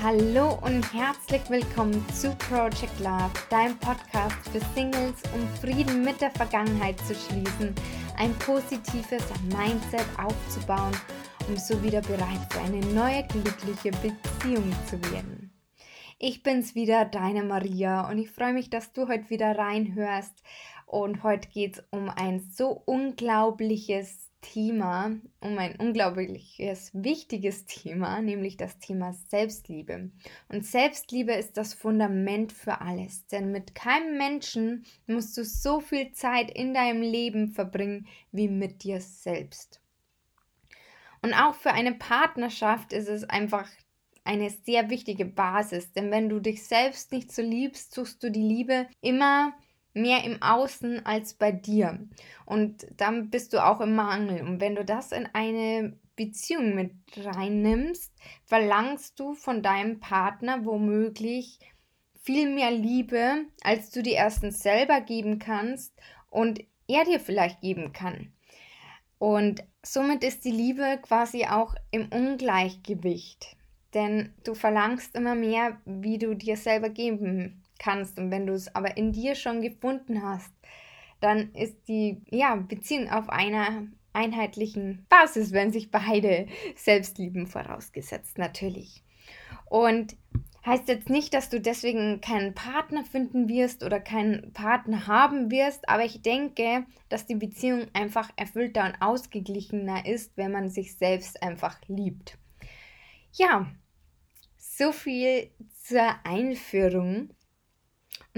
Hallo und herzlich willkommen zu Project Love, deinem Podcast für Singles, um Frieden mit der Vergangenheit zu schließen, ein positives Mindset aufzubauen, um so wieder bereit für eine neue glückliche Beziehung zu werden. Ich bin's wieder, deine Maria, und ich freue mich, dass du heute wieder reinhörst. Und heute geht's um ein so unglaubliches Thema, um ein unglaubliches, wichtiges Thema, nämlich das Thema Selbstliebe. Und Selbstliebe ist das Fundament für alles, denn mit keinem Menschen musst du so viel Zeit in deinem Leben verbringen wie mit dir selbst. Und auch für eine Partnerschaft ist es einfach eine sehr wichtige Basis, denn wenn du dich selbst nicht so liebst, suchst du die Liebe immer mehr im Außen als bei dir. Und dann bist du auch im Mangel. Und wenn du das in eine Beziehung mit reinnimmst, verlangst du von deinem Partner womöglich viel mehr Liebe, als du dir erstens selber geben kannst und er dir vielleicht geben kann. Und somit ist die Liebe quasi auch im Ungleichgewicht. Denn du verlangst immer mehr, wie du dir selber geben kannst und wenn du es aber in dir schon gefunden hast, dann ist die ja, Beziehung auf einer einheitlichen Basis, wenn sich beide selbst lieben, vorausgesetzt natürlich. Und heißt jetzt nicht, dass du deswegen keinen Partner finden wirst oder keinen Partner haben wirst, aber ich denke, dass die Beziehung einfach erfüllter und ausgeglichener ist, wenn man sich selbst einfach liebt. Ja, so viel zur Einführung.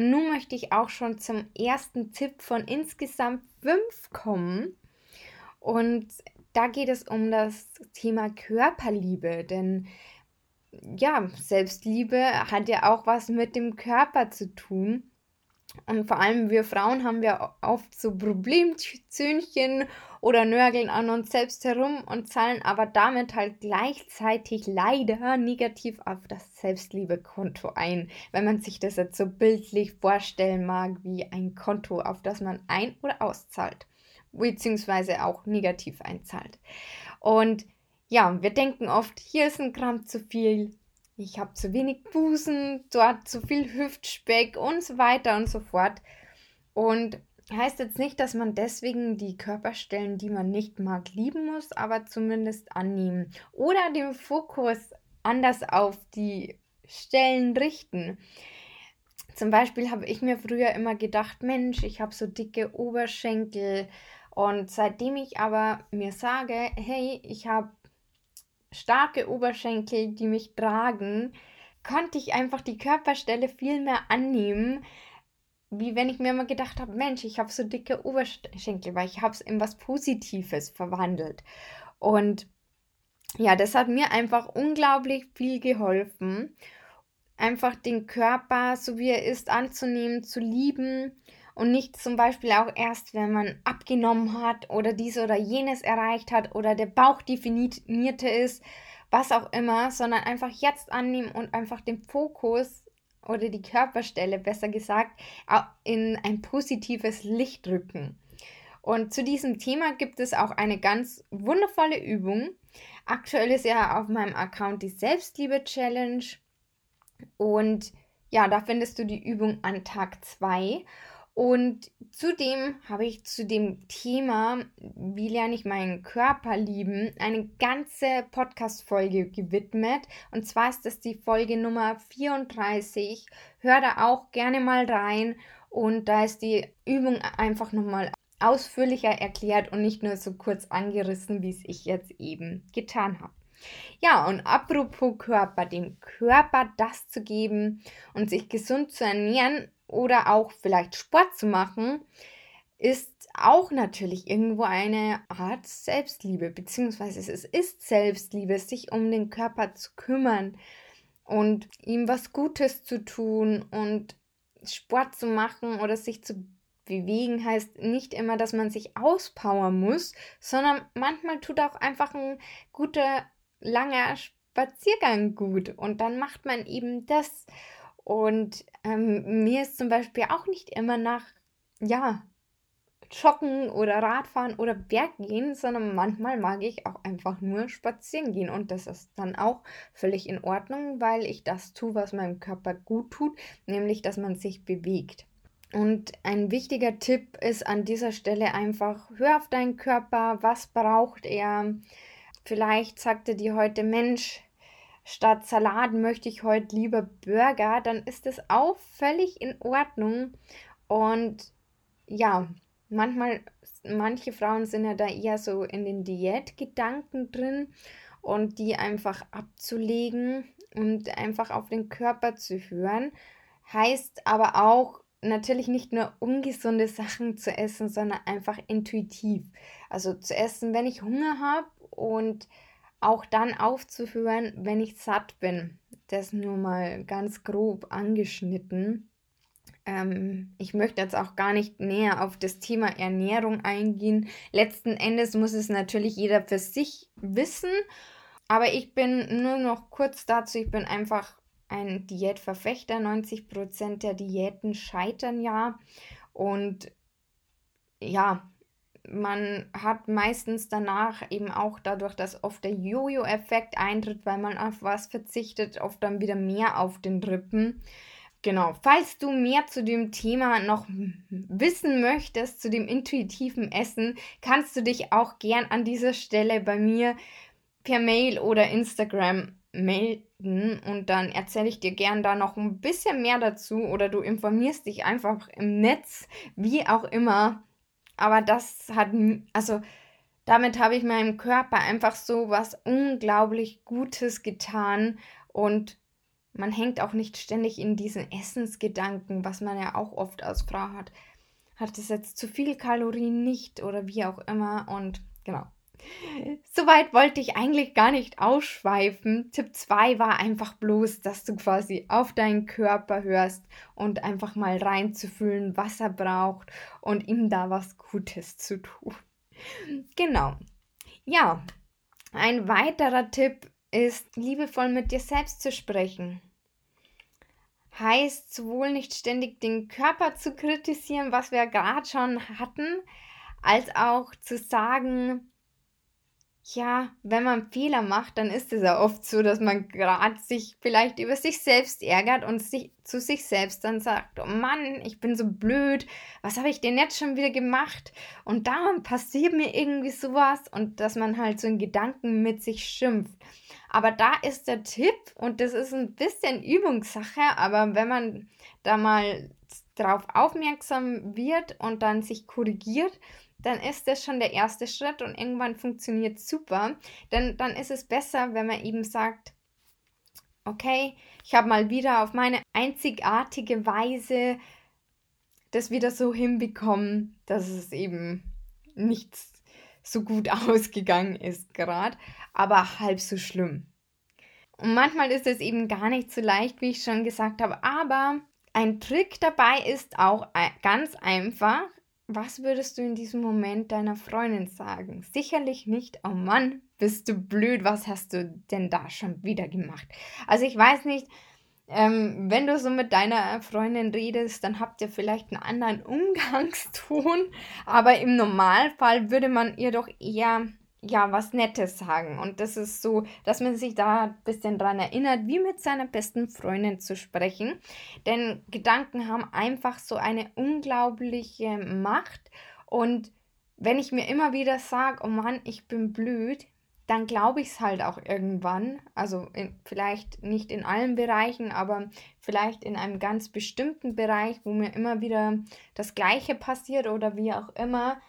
Nun möchte ich auch schon zum ersten Tipp von insgesamt fünf kommen. Und da geht es um das Thema Körperliebe, denn ja, Selbstliebe hat ja auch was mit dem Körper zu tun. Und vor allem wir Frauen haben ja oft so Problemzöhnchen oder nörgeln an uns selbst herum und zahlen aber damit halt gleichzeitig leider negativ auf das Selbstliebekonto ein, wenn man sich das jetzt so bildlich vorstellen mag wie ein Konto, auf das man ein- oder auszahlt, beziehungsweise auch negativ einzahlt. Und ja, wir denken oft, hier ist ein Gramm zu viel, ich habe zu wenig Busen, dort zu viel Hüftspeck und so weiter und so fort. Und heißt jetzt nicht, dass man deswegen die Körperstellen, die man nicht mag, lieben muss, aber zumindest annehmen. Oder den Fokus anders auf die Stellen richten. Zum Beispiel habe ich mir früher immer gedacht, Mensch, ich habe so dicke Oberschenkel. Und seitdem ich aber mir sage, hey, ich habe starke Oberschenkel, die mich tragen, konnte ich einfach die Körperstelle viel mehr annehmen, wie wenn ich mir immer gedacht habe, Mensch, ich habe so dicke Oberschenkel, weil ich habe es in was Positives verwandelt. Und ja, das hat mir einfach unglaublich viel geholfen, einfach den Körper, so wie er ist, anzunehmen, zu lieben und nicht zum Beispiel auch erst, wenn man abgenommen hat oder dies oder jenes erreicht hat oder der Bauch definierter ist, was auch immer, sondern einfach jetzt annehmen und einfach den Fokus oder die Körperstelle, besser gesagt, in ein positives Licht rücken. Und zu diesem Thema gibt es auch eine ganz wundervolle Übung. Aktuell ist ja auf meinem Account die Selbstliebe-Challenge. Und ja, da findest du die Übung an Tag 2. Und zudem habe ich zu dem Thema, wie lerne ich meinen Körper lieben, eine ganze Podcast-Folge gewidmet. Und zwar ist das die Folge Nummer 34. Hör da auch gerne mal rein. Und da ist die Übung einfach nochmal ausführlicher erklärt und nicht nur so kurz angerissen, wie es ich jetzt eben getan habe. Ja, und apropos Körper, dem Körper das zu geben und sich gesund zu ernähren, oder auch vielleicht Sport zu machen, ist auch natürlich irgendwo eine Art Selbstliebe, beziehungsweise es ist Selbstliebe, sich um den Körper zu kümmern und ihm was Gutes zu tun. Und Sport zu machen oder sich zu bewegen heißt nicht immer, dass man sich auspowern muss, sondern manchmal tut auch einfach ein guter, langer Spaziergang gut. Und dann macht man eben das und ähm, mir ist zum Beispiel auch nicht immer nach, ja, joggen oder Radfahren oder Berg gehen, sondern manchmal mag ich auch einfach nur spazieren gehen. Und das ist dann auch völlig in Ordnung, weil ich das tue, was meinem Körper gut tut, nämlich dass man sich bewegt. Und ein wichtiger Tipp ist an dieser Stelle einfach, hör auf deinen Körper, was braucht er. Vielleicht sagt er dir heute, Mensch, statt Salat möchte ich heute lieber Burger, dann ist es auch völlig in Ordnung. Und ja, manchmal, manche Frauen sind ja da eher so in den Diätgedanken drin und die einfach abzulegen und einfach auf den Körper zu hören, heißt aber auch natürlich nicht nur ungesunde Sachen zu essen, sondern einfach intuitiv. Also zu essen, wenn ich Hunger habe und auch dann aufzuhören, wenn ich satt bin. Das nur mal ganz grob angeschnitten. Ähm, ich möchte jetzt auch gar nicht näher auf das Thema Ernährung eingehen. Letzten Endes muss es natürlich jeder für sich wissen. Aber ich bin nur noch kurz dazu, ich bin einfach ein Diätverfechter. 90% der Diäten scheitern ja. Und ja, man hat meistens danach eben auch dadurch, dass oft der Jojo-Effekt eintritt, weil man auf was verzichtet, oft dann wieder mehr auf den Rippen. Genau, falls du mehr zu dem Thema noch wissen möchtest, zu dem intuitiven Essen, kannst du dich auch gern an dieser Stelle bei mir per Mail oder Instagram melden und dann erzähle ich dir gern da noch ein bisschen mehr dazu oder du informierst dich einfach im Netz, wie auch immer. Aber das hat, also damit habe ich meinem Körper einfach so was unglaublich Gutes getan und man hängt auch nicht ständig in diesen Essensgedanken, was man ja auch oft als Frau hat. Hat es jetzt zu viel Kalorien nicht oder wie auch immer und genau. Soweit wollte ich eigentlich gar nicht ausschweifen. Tipp 2 war einfach bloß, dass du quasi auf deinen Körper hörst und einfach mal reinzufühlen, was er braucht und ihm da was Gutes zu tun. Genau. Ja, ein weiterer Tipp ist, liebevoll mit dir selbst zu sprechen. Heißt sowohl nicht ständig den Körper zu kritisieren, was wir gerade schon hatten, als auch zu sagen, ja, wenn man Fehler macht, dann ist es ja oft so, dass man gerade sich vielleicht über sich selbst ärgert und sich zu sich selbst dann sagt, oh Mann, ich bin so blöd, was habe ich denn jetzt schon wieder gemacht? Und darum passiert mir irgendwie sowas und dass man halt so in Gedanken mit sich schimpft. Aber da ist der Tipp und das ist ein bisschen Übungssache, aber wenn man da mal drauf aufmerksam wird und dann sich korrigiert, dann ist das schon der erste Schritt und irgendwann funktioniert super. Denn dann ist es besser, wenn man eben sagt, okay, ich habe mal wieder auf meine einzigartige Weise das wieder so hinbekommen, dass es eben nicht so gut ausgegangen ist gerade, aber halb so schlimm. Und manchmal ist es eben gar nicht so leicht, wie ich schon gesagt habe, aber ein Trick dabei ist auch ganz einfach, was würdest du in diesem Moment deiner Freundin sagen? Sicherlich nicht, oh Mann, bist du blöd, was hast du denn da schon wieder gemacht? Also ich weiß nicht, ähm, wenn du so mit deiner Freundin redest, dann habt ihr vielleicht einen anderen Umgangston, aber im Normalfall würde man ihr doch eher ja, was Nettes sagen. Und das ist so, dass man sich da ein bisschen dran erinnert, wie mit seiner besten Freundin zu sprechen. Denn Gedanken haben einfach so eine unglaubliche Macht. Und wenn ich mir immer wieder sage, oh Mann, ich bin blöd, dann glaube ich es halt auch irgendwann. Also in, vielleicht nicht in allen Bereichen, aber vielleicht in einem ganz bestimmten Bereich, wo mir immer wieder das Gleiche passiert oder wie auch immer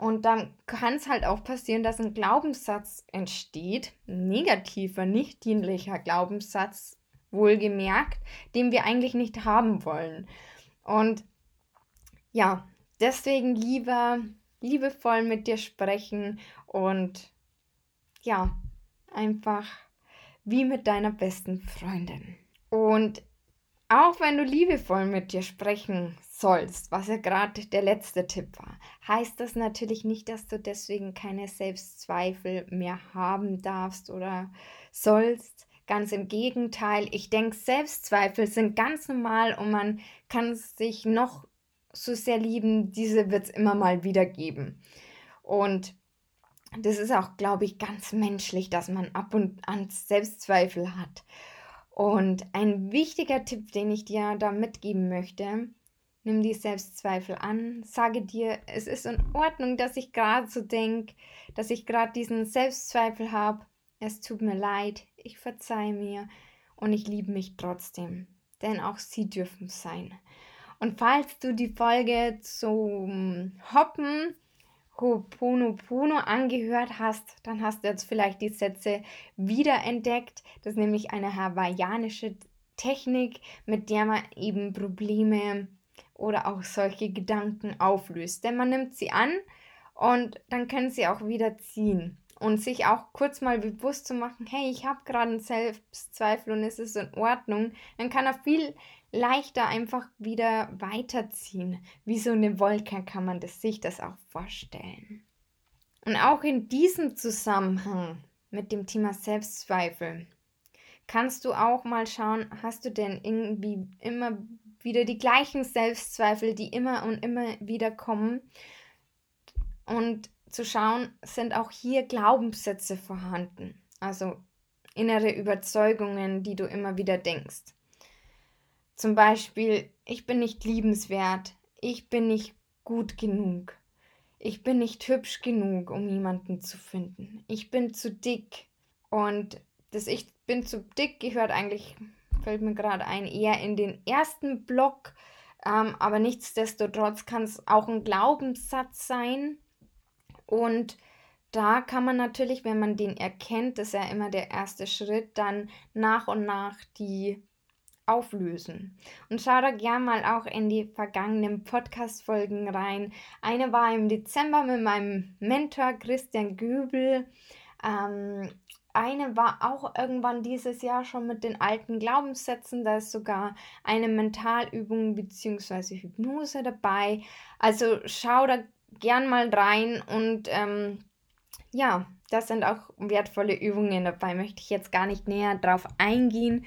und dann kann es halt auch passieren, dass ein Glaubenssatz entsteht, ein negativer, nicht dienlicher Glaubenssatz, wohlgemerkt, den wir eigentlich nicht haben wollen. Und ja, deswegen lieber liebevoll mit dir sprechen und ja, einfach wie mit deiner besten Freundin. Und auch wenn du liebevoll mit dir sprechen sollst, was ja gerade der letzte Tipp war, heißt das natürlich nicht, dass du deswegen keine Selbstzweifel mehr haben darfst oder sollst. Ganz im Gegenteil, ich denke, Selbstzweifel sind ganz normal und man kann sich noch so sehr lieben, diese wird es immer mal wieder geben. Und das ist auch, glaube ich, ganz menschlich, dass man ab und an Selbstzweifel hat. Und ein wichtiger Tipp, den ich dir da mitgeben möchte, nimm die Selbstzweifel an, sage dir, es ist in Ordnung, dass ich gerade so denke, dass ich gerade diesen Selbstzweifel habe. Es tut mir leid, ich verzeihe mir und ich liebe mich trotzdem, denn auch sie dürfen sein. Und falls du die Folge zum Hoppen Ho'oponopono angehört hast, dann hast du jetzt vielleicht die Sätze wiederentdeckt. Das ist nämlich eine hawaiianische Technik, mit der man eben Probleme oder auch solche Gedanken auflöst. Denn man nimmt sie an und dann können sie auch wieder ziehen. Und sich auch kurz mal bewusst zu machen, hey, ich habe gerade einen Selbstzweifel und es ist in Ordnung, dann kann er viel leichter einfach wieder weiterziehen. Wie so eine Wolke kann man das, sich das auch vorstellen. Und auch in diesem Zusammenhang mit dem Thema Selbstzweifel kannst du auch mal schauen, hast du denn irgendwie immer wieder die gleichen Selbstzweifel, die immer und immer wieder kommen? Und zu schauen, sind auch hier Glaubenssätze vorhanden, also innere Überzeugungen, die du immer wieder denkst. Zum Beispiel, ich bin nicht liebenswert, ich bin nicht gut genug, ich bin nicht hübsch genug, um jemanden zu finden, ich bin zu dick. Und das Ich bin zu dick gehört eigentlich, fällt mir gerade ein, eher in den ersten Block. Ähm, aber nichtsdestotrotz kann es auch ein Glaubenssatz sein. Und da kann man natürlich, wenn man den erkennt, das ist ja immer der erste Schritt, dann nach und nach die auflösen. Und schau da gern mal auch in die vergangenen Podcast-Folgen rein. Eine war im Dezember mit meinem Mentor Christian Göbel. Ähm, eine war auch irgendwann dieses Jahr schon mit den alten Glaubenssätzen. Da ist sogar eine Mentalübung bzw. Hypnose dabei. Also schau da gern mal rein und ähm, ja, das sind auch wertvolle Übungen dabei. Möchte ich jetzt gar nicht näher drauf eingehen.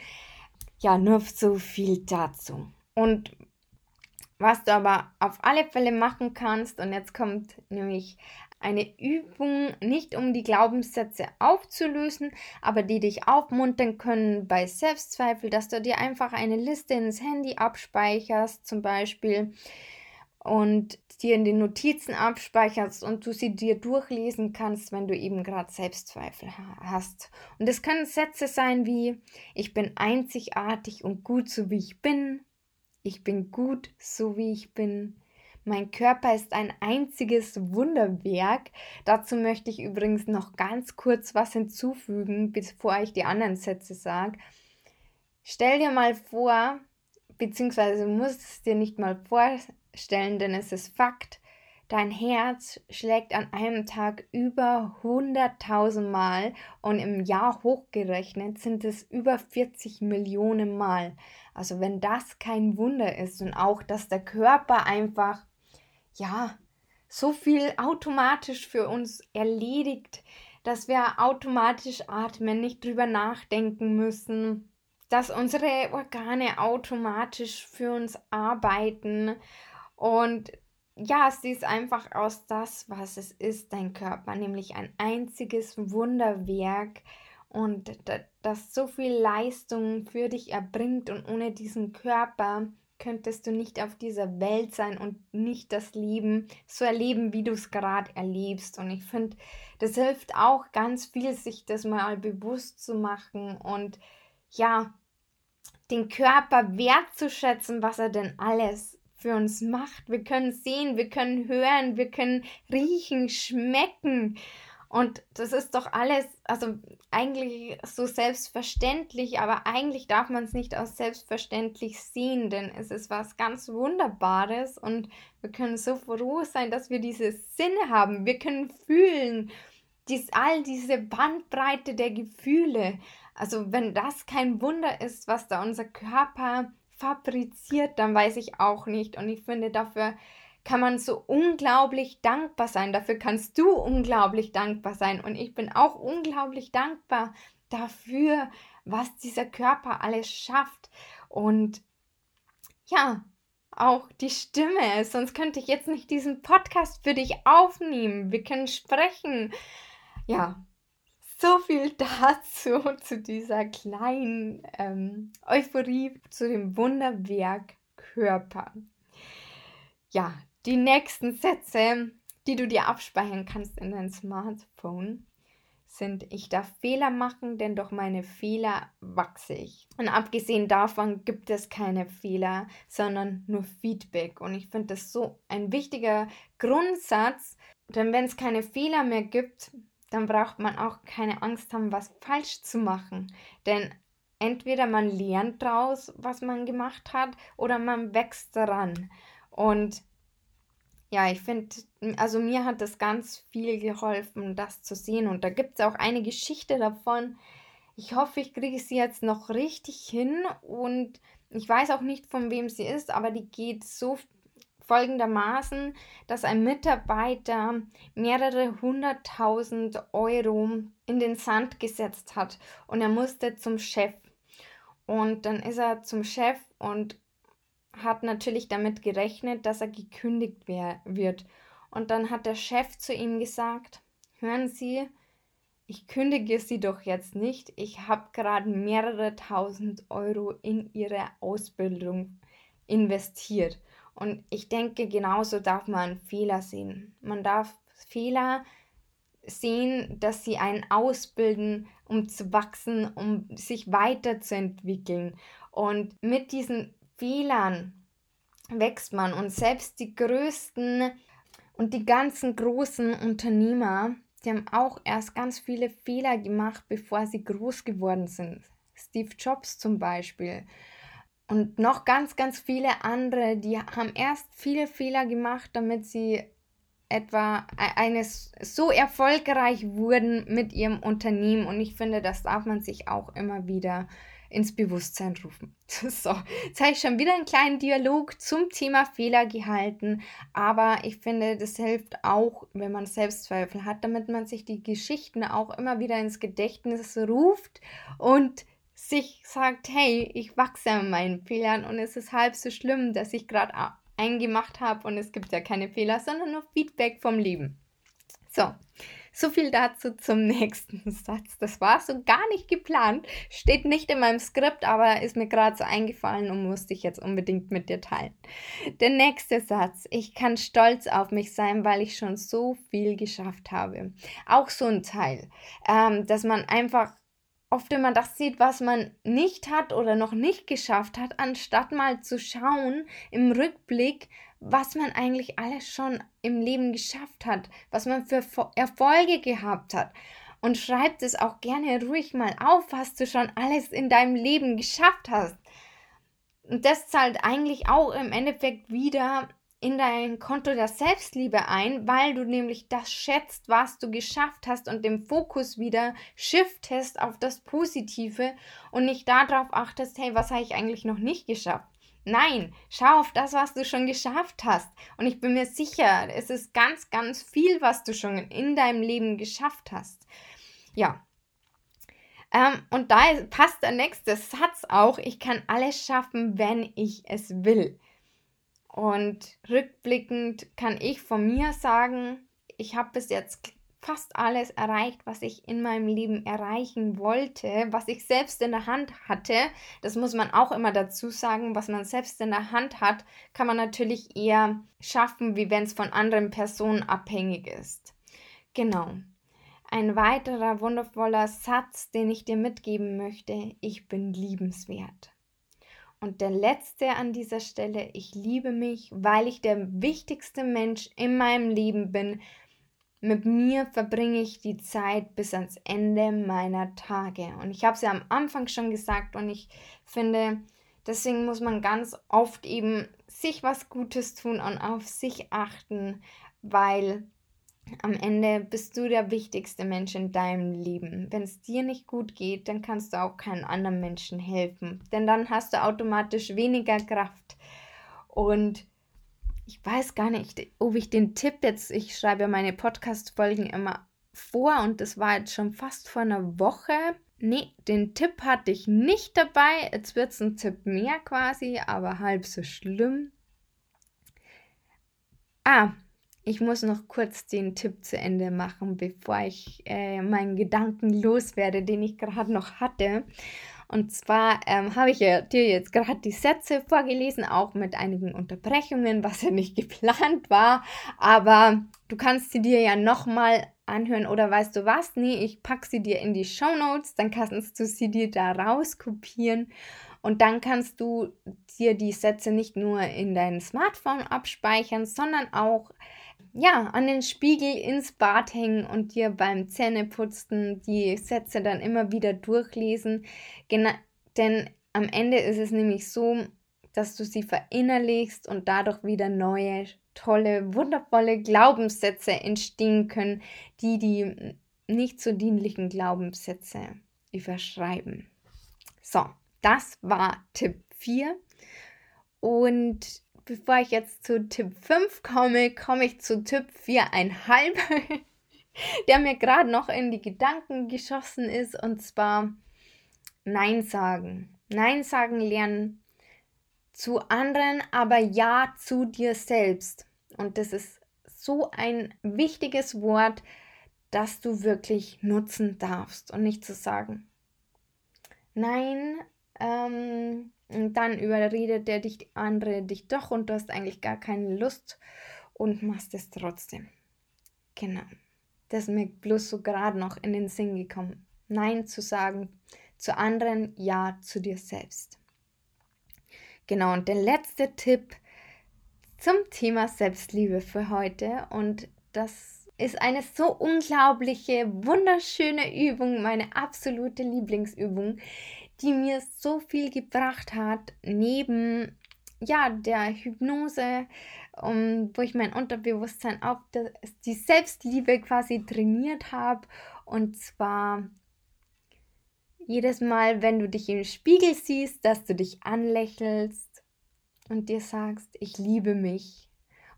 Ja, nur so viel dazu. Und was du aber auf alle Fälle machen kannst, und jetzt kommt nämlich eine Übung, nicht um die Glaubenssätze aufzulösen, aber die dich aufmuntern können bei Selbstzweifel, dass du dir einfach eine Liste ins Handy abspeicherst, zum Beispiel, und dir in den Notizen abspeicherst und du sie dir durchlesen kannst, wenn du eben gerade Selbstzweifel hast. Und es können Sätze sein wie ich bin einzigartig und gut so wie ich bin. Ich bin gut so wie ich bin. Mein Körper ist ein einziges Wunderwerk. Dazu möchte ich übrigens noch ganz kurz was hinzufügen, bevor ich die anderen Sätze sage. Stell dir mal vor, beziehungsweise musst es dir nicht mal vorstellen, stellen, denn es ist Fakt, dein Herz schlägt an einem Tag über 100.000 Mal und im Jahr hochgerechnet sind es über 40 Millionen Mal. Also wenn das kein Wunder ist und auch, dass der Körper einfach, ja, so viel automatisch für uns erledigt, dass wir automatisch atmen, nicht drüber nachdenken müssen, dass unsere Organe automatisch für uns arbeiten und ja, sie ist einfach aus das, was es ist, dein Körper, nämlich ein einziges Wunderwerk und das so viel Leistung für dich erbringt und ohne diesen Körper könntest du nicht auf dieser Welt sein und nicht das Leben so erleben, wie du es gerade erlebst. Und ich finde, das hilft auch ganz viel, sich das mal bewusst zu machen und ja, den Körper wertzuschätzen, was er denn alles für uns macht. Wir können sehen, wir können hören, wir können riechen, schmecken. Und das ist doch alles, also eigentlich so selbstverständlich, aber eigentlich darf man es nicht als selbstverständlich sehen, denn es ist was ganz Wunderbares und wir können so froh sein, dass wir diese Sinne haben. Wir können fühlen, dies, all diese Bandbreite der Gefühle. Also wenn das kein Wunder ist, was da unser Körper fabriziert, dann weiß ich auch nicht. Und ich finde, dafür kann man so unglaublich dankbar sein. Dafür kannst du unglaublich dankbar sein. Und ich bin auch unglaublich dankbar dafür, was dieser Körper alles schafft. Und ja, auch die Stimme, sonst könnte ich jetzt nicht diesen Podcast für dich aufnehmen. Wir können sprechen. Ja, so viel dazu, zu dieser kleinen ähm, Euphorie, zu dem Wunderwerk Körper. Ja, die nächsten Sätze, die du dir abspeichern kannst in dein Smartphone, sind, ich darf Fehler machen, denn durch meine Fehler wachse ich. Und abgesehen davon gibt es keine Fehler, sondern nur Feedback. Und ich finde das so ein wichtiger Grundsatz, denn wenn es keine Fehler mehr gibt, dann braucht man auch keine Angst haben, was falsch zu machen. Denn entweder man lernt daraus, was man gemacht hat, oder man wächst daran. Und ja, ich finde, also mir hat das ganz viel geholfen, das zu sehen. Und da gibt es auch eine Geschichte davon. Ich hoffe, ich kriege sie jetzt noch richtig hin. Und ich weiß auch nicht, von wem sie ist, aber die geht so folgendermaßen, dass ein Mitarbeiter mehrere hunderttausend Euro in den Sand gesetzt hat und er musste zum Chef. Und dann ist er zum Chef und hat natürlich damit gerechnet, dass er gekündigt wird. Und dann hat der Chef zu ihm gesagt, hören Sie, ich kündige Sie doch jetzt nicht. Ich habe gerade mehrere tausend Euro in Ihre Ausbildung investiert. Und ich denke, genauso darf man Fehler sehen. Man darf Fehler sehen, dass sie einen ausbilden, um zu wachsen, um sich weiterzuentwickeln. Und mit diesen Fehlern wächst man und selbst die größten und die ganzen großen Unternehmer, die haben auch erst ganz viele Fehler gemacht, bevor sie groß geworden sind. Steve Jobs zum Beispiel. Und noch ganz, ganz viele andere, die haben erst viele Fehler gemacht, damit sie etwa e-, eines so erfolgreich wurden mit ihrem Unternehmen. Und ich finde, das darf man sich auch immer wieder ins Bewusstsein rufen. So, jetzt habe ich schon wieder einen kleinen Dialog zum Thema Fehler gehalten, aber ich finde, das hilft auch, wenn man Selbstzweifel hat, damit man sich die Geschichten auch immer wieder ins Gedächtnis ruft und sich sagt, hey, ich wachse an meinen Fehlern und es ist halb so schlimm, dass ich gerade eingemacht habe und es gibt ja keine Fehler, sondern nur Feedback vom Leben. So, so viel dazu zum nächsten Satz. Das war so gar nicht geplant, steht nicht in meinem Skript, aber ist mir gerade so eingefallen und musste ich jetzt unbedingt mit dir teilen. Der nächste Satz. Ich kann stolz auf mich sein, weil ich schon so viel geschafft habe. Auch so ein Teil, ähm, dass man einfach oft immer das sieht, was man nicht hat oder noch nicht geschafft hat, anstatt mal zu schauen im Rückblick, was man eigentlich alles schon im Leben geschafft hat, was man für Erfolge gehabt hat. Und schreib es auch gerne ruhig mal auf, was du schon alles in deinem Leben geschafft hast. Und das zahlt eigentlich auch im Endeffekt wieder in dein Konto der Selbstliebe ein, weil du nämlich das schätzt, was du geschafft hast und den Fokus wieder shiftest auf das Positive und nicht darauf achtest, hey, was habe ich eigentlich noch nicht geschafft? Nein, schau auf das, was du schon geschafft hast. Und ich bin mir sicher, es ist ganz, ganz viel, was du schon in deinem Leben geschafft hast. Ja. Ähm, und da passt der nächste Satz auch. Ich kann alles schaffen, wenn ich es will. Und rückblickend kann ich von mir sagen, ich habe bis jetzt fast alles erreicht, was ich in meinem Leben erreichen wollte, was ich selbst in der Hand hatte. Das muss man auch immer dazu sagen, was man selbst in der Hand hat, kann man natürlich eher schaffen, wie wenn es von anderen Personen abhängig ist. Genau. Ein weiterer wundervoller Satz, den ich dir mitgeben möchte, ich bin liebenswert. Und der letzte an dieser Stelle, ich liebe mich, weil ich der wichtigste Mensch in meinem Leben bin, mit mir verbringe ich die Zeit bis ans Ende meiner Tage. Und ich habe es ja am Anfang schon gesagt und ich finde, deswegen muss man ganz oft eben sich was Gutes tun und auf sich achten, weil am Ende bist du der wichtigste Mensch in deinem Leben. Wenn es dir nicht gut geht, dann kannst du auch keinen anderen Menschen helfen, denn dann hast du automatisch weniger Kraft. Und ich weiß gar nicht, ob ich den Tipp jetzt, ich schreibe meine Podcast-Folgen immer vor und das war jetzt schon fast vor einer Woche. Nee, den Tipp hatte ich nicht dabei. Jetzt wird es ein Tipp mehr quasi, aber halb so schlimm. Ah, ich muss noch kurz den Tipp zu Ende machen, bevor ich äh, meinen Gedanken loswerde, den ich gerade noch hatte. Und zwar ähm, habe ich ja dir jetzt gerade die Sätze vorgelesen, auch mit einigen Unterbrechungen, was ja nicht geplant war. Aber du kannst sie dir ja nochmal anhören oder weißt du was? Nee, ich packe sie dir in die Show Notes, dann kannst du sie dir da rauskopieren und dann kannst du dir die Sätze nicht nur in dein Smartphone abspeichern, sondern auch ja, an den Spiegel ins Bad hängen und dir beim Zähneputzen die Sätze dann immer wieder durchlesen. Gena denn am Ende ist es nämlich so, dass du sie verinnerlichst und dadurch wieder neue, tolle, wundervolle Glaubenssätze entstehen können, die die nicht so dienlichen Glaubenssätze überschreiben. So, das war Tipp 4. Und bevor ich jetzt zu Tipp 5 komme, komme ich zu Tipp 4,5, der mir gerade noch in die Gedanken geschossen ist. Und zwar Nein sagen. Nein sagen lernen zu anderen, aber ja zu dir selbst. Und das ist so ein wichtiges Wort, das du wirklich nutzen darfst und nicht zu sagen. Nein, ähm, und dann überredet der dich andere dich doch und du hast eigentlich gar keine Lust und machst es trotzdem. Genau. Das ist mir bloß so gerade noch in den Sinn gekommen. Nein zu sagen zu anderen, ja zu dir selbst. Genau, und der letzte Tipp zum Thema Selbstliebe für heute. Und das ist eine so unglaubliche, wunderschöne Übung, meine absolute Lieblingsübung, die mir so viel gebracht hat, neben ja, der Hypnose, um, wo ich mein Unterbewusstsein auf die Selbstliebe quasi trainiert habe. Und zwar jedes Mal, wenn du dich im Spiegel siehst, dass du dich anlächelst und dir sagst, ich liebe mich.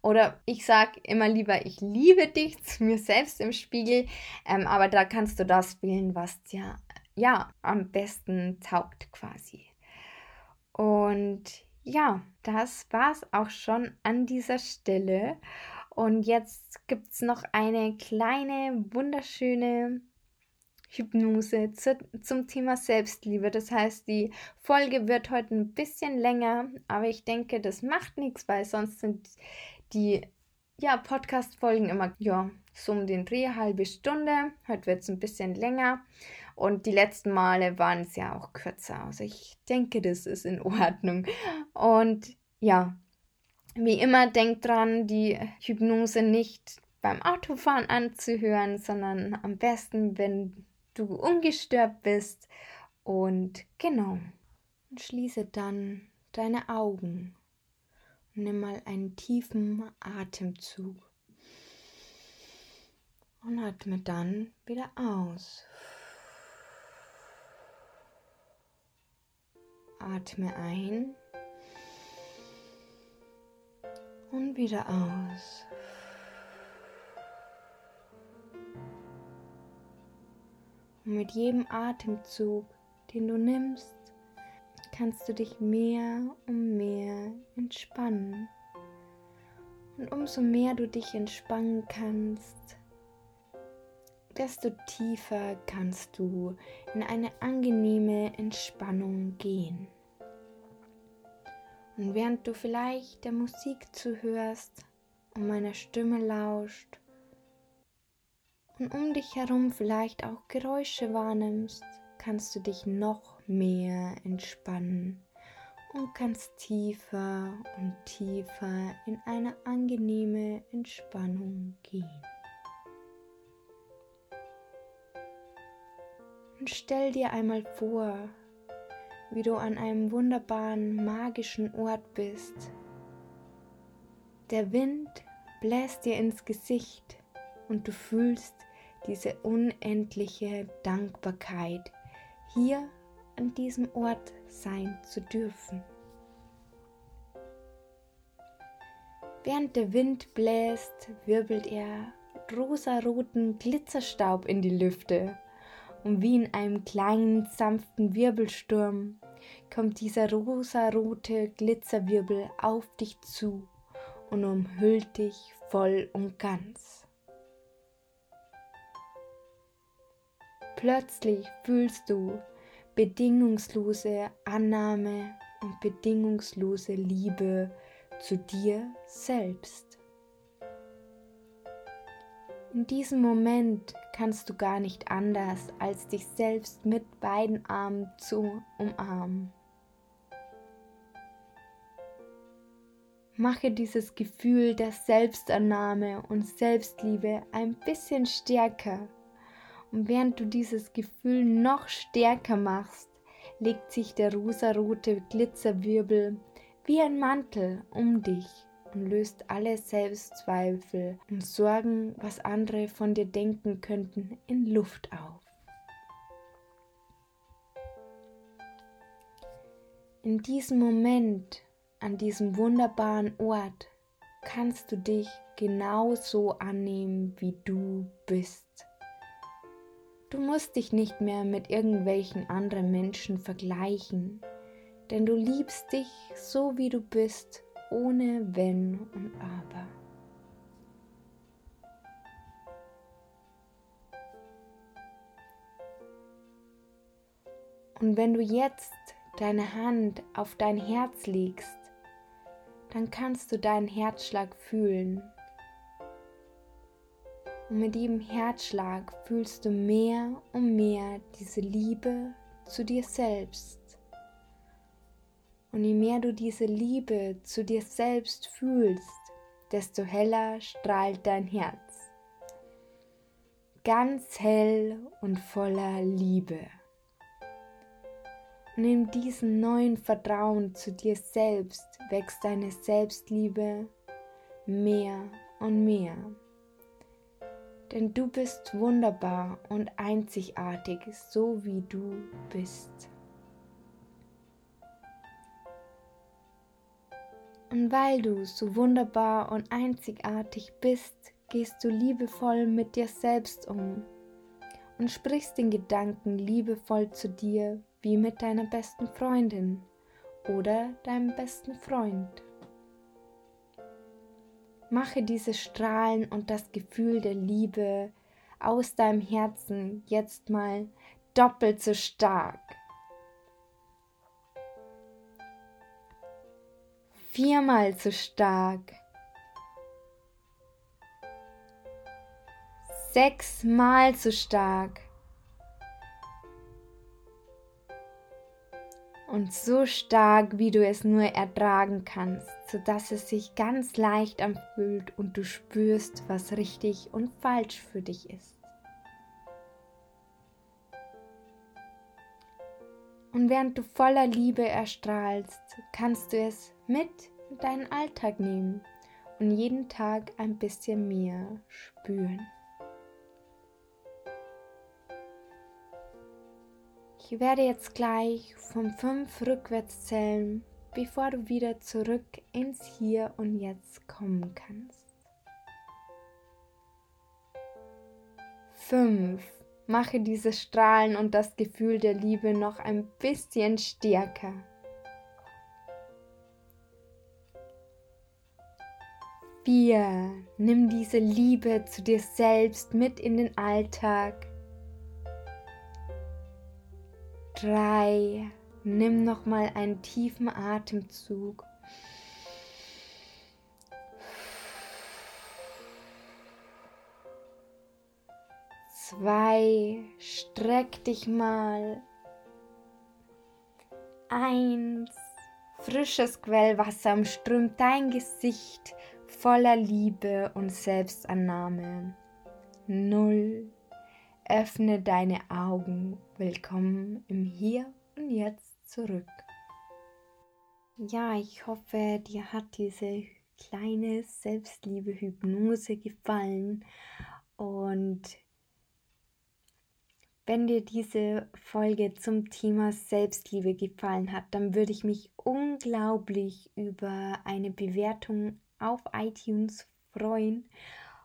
Oder ich sage immer lieber, ich liebe dich zu mir selbst im Spiegel. Ähm, aber da kannst du das wählen, was dir ja am besten taugt quasi. Und ja, das war's auch schon an dieser Stelle. Und jetzt gibt es noch eine kleine, wunderschöne Hypnose zu, zum Thema Selbstliebe. Das heißt, die Folge wird heute ein bisschen länger, aber ich denke, das macht nichts, weil sonst sind die ja, Podcast-Folgen immer ja, so um den Dreh, halbe Stunde. Heute wird es ein bisschen länger. Und die letzten Male waren es ja auch kürzer. Also ich denke, das ist in Ordnung. Und ja, wie immer, denkt dran, die Hypnose nicht beim Autofahren anzuhören, sondern am besten, wenn du ungestört bist. Und genau, und schließe dann deine Augen. Und nimm mal einen tiefen Atemzug. Und atme dann wieder aus. Atme ein und wieder aus. Und mit jedem Atemzug, den du nimmst, kannst du dich mehr und mehr entspannen. Und umso mehr du dich entspannen kannst, desto tiefer kannst du in eine angenehme Entspannung gehen. Und während du vielleicht der Musik zuhörst und meiner Stimme lauscht und um dich herum vielleicht auch Geräusche wahrnimmst, kannst du dich noch mehr entspannen und kannst tiefer und tiefer in eine angenehme Entspannung gehen. Und stell dir einmal vor, wie du an einem wunderbaren, magischen Ort bist. Der Wind bläst dir ins Gesicht und du fühlst diese unendliche Dankbarkeit, hier an diesem Ort sein zu dürfen. Während der Wind bläst, wirbelt er rosaroten Glitzerstaub in die Lüfte und wie in einem kleinen, sanften Wirbelsturm kommt dieser rosarote Glitzerwirbel auf dich zu und umhüllt dich voll und ganz. Plötzlich fühlst du bedingungslose Annahme und bedingungslose Liebe zu dir selbst. In diesem Moment kannst du gar nicht anders, als dich selbst mit beiden Armen zu umarmen. Mache dieses Gefühl der Selbstannahme und Selbstliebe ein bisschen stärker. Und während du dieses Gefühl noch stärker machst, legt sich der rosarote Glitzerwirbel wie ein Mantel um dich und löst alle Selbstzweifel und Sorgen, was andere von dir denken könnten, in Luft auf. In diesem Moment, an diesem wunderbaren Ort, kannst du dich genauso annehmen, wie du bist. Du musst dich nicht mehr mit irgendwelchen anderen Menschen vergleichen, denn du liebst dich so, wie du bist, ohne Wenn und Aber. Und wenn du jetzt deine Hand auf dein Herz legst, dann kannst du deinen Herzschlag fühlen und mit jedem Herzschlag fühlst du mehr und mehr diese Liebe zu dir selbst. Und je mehr du diese Liebe zu dir selbst fühlst, desto heller strahlt dein Herz. Ganz hell und voller Liebe. Und in diesem neuen Vertrauen zu dir selbst wächst deine Selbstliebe mehr und mehr. Denn du bist wunderbar und einzigartig, so wie du bist. Und weil du so wunderbar und einzigartig bist, gehst du liebevoll mit dir selbst um und sprichst den Gedanken liebevoll zu dir wie mit deiner besten Freundin oder deinem besten Freund. Mache dieses Strahlen und das Gefühl der Liebe aus deinem Herzen jetzt mal doppelt so stark. Viermal so stark. Sechsmal so stark. und so stark, wie du es nur ertragen kannst, sodass es sich ganz leicht anfühlt und du spürst, was richtig und falsch für dich ist. Und während du voller Liebe erstrahlst, kannst du es mit in deinen Alltag nehmen und jeden Tag ein bisschen mehr spüren. Ich werde jetzt gleich von 5 rückwärts zählen, bevor du wieder zurück ins Hier und Jetzt kommen kannst. 5. Mache dieses Strahlen und das Gefühl der Liebe noch ein bisschen stärker. Vier. Nimm diese Liebe zu dir selbst mit in den Alltag 3. Nimm noch mal einen tiefen Atemzug. Zwei, streck dich mal. Eins, frisches Quellwasser umströmt dein Gesicht voller Liebe und Selbstannahme. Null. Öffne deine Augen. Willkommen im Hier und Jetzt zurück. Ja, ich hoffe, dir hat diese kleine Selbstliebe-Hypnose gefallen. Und wenn dir diese Folge zum Thema Selbstliebe gefallen hat, dann würde ich mich unglaublich über eine Bewertung auf iTunes freuen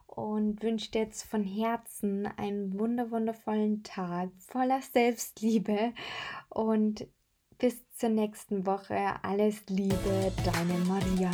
und wünsche dir jetzt von Herzen einen wunderwundervollen Tag voller Selbstliebe und bis zur nächsten Woche. Alles Liebe, deine Maria.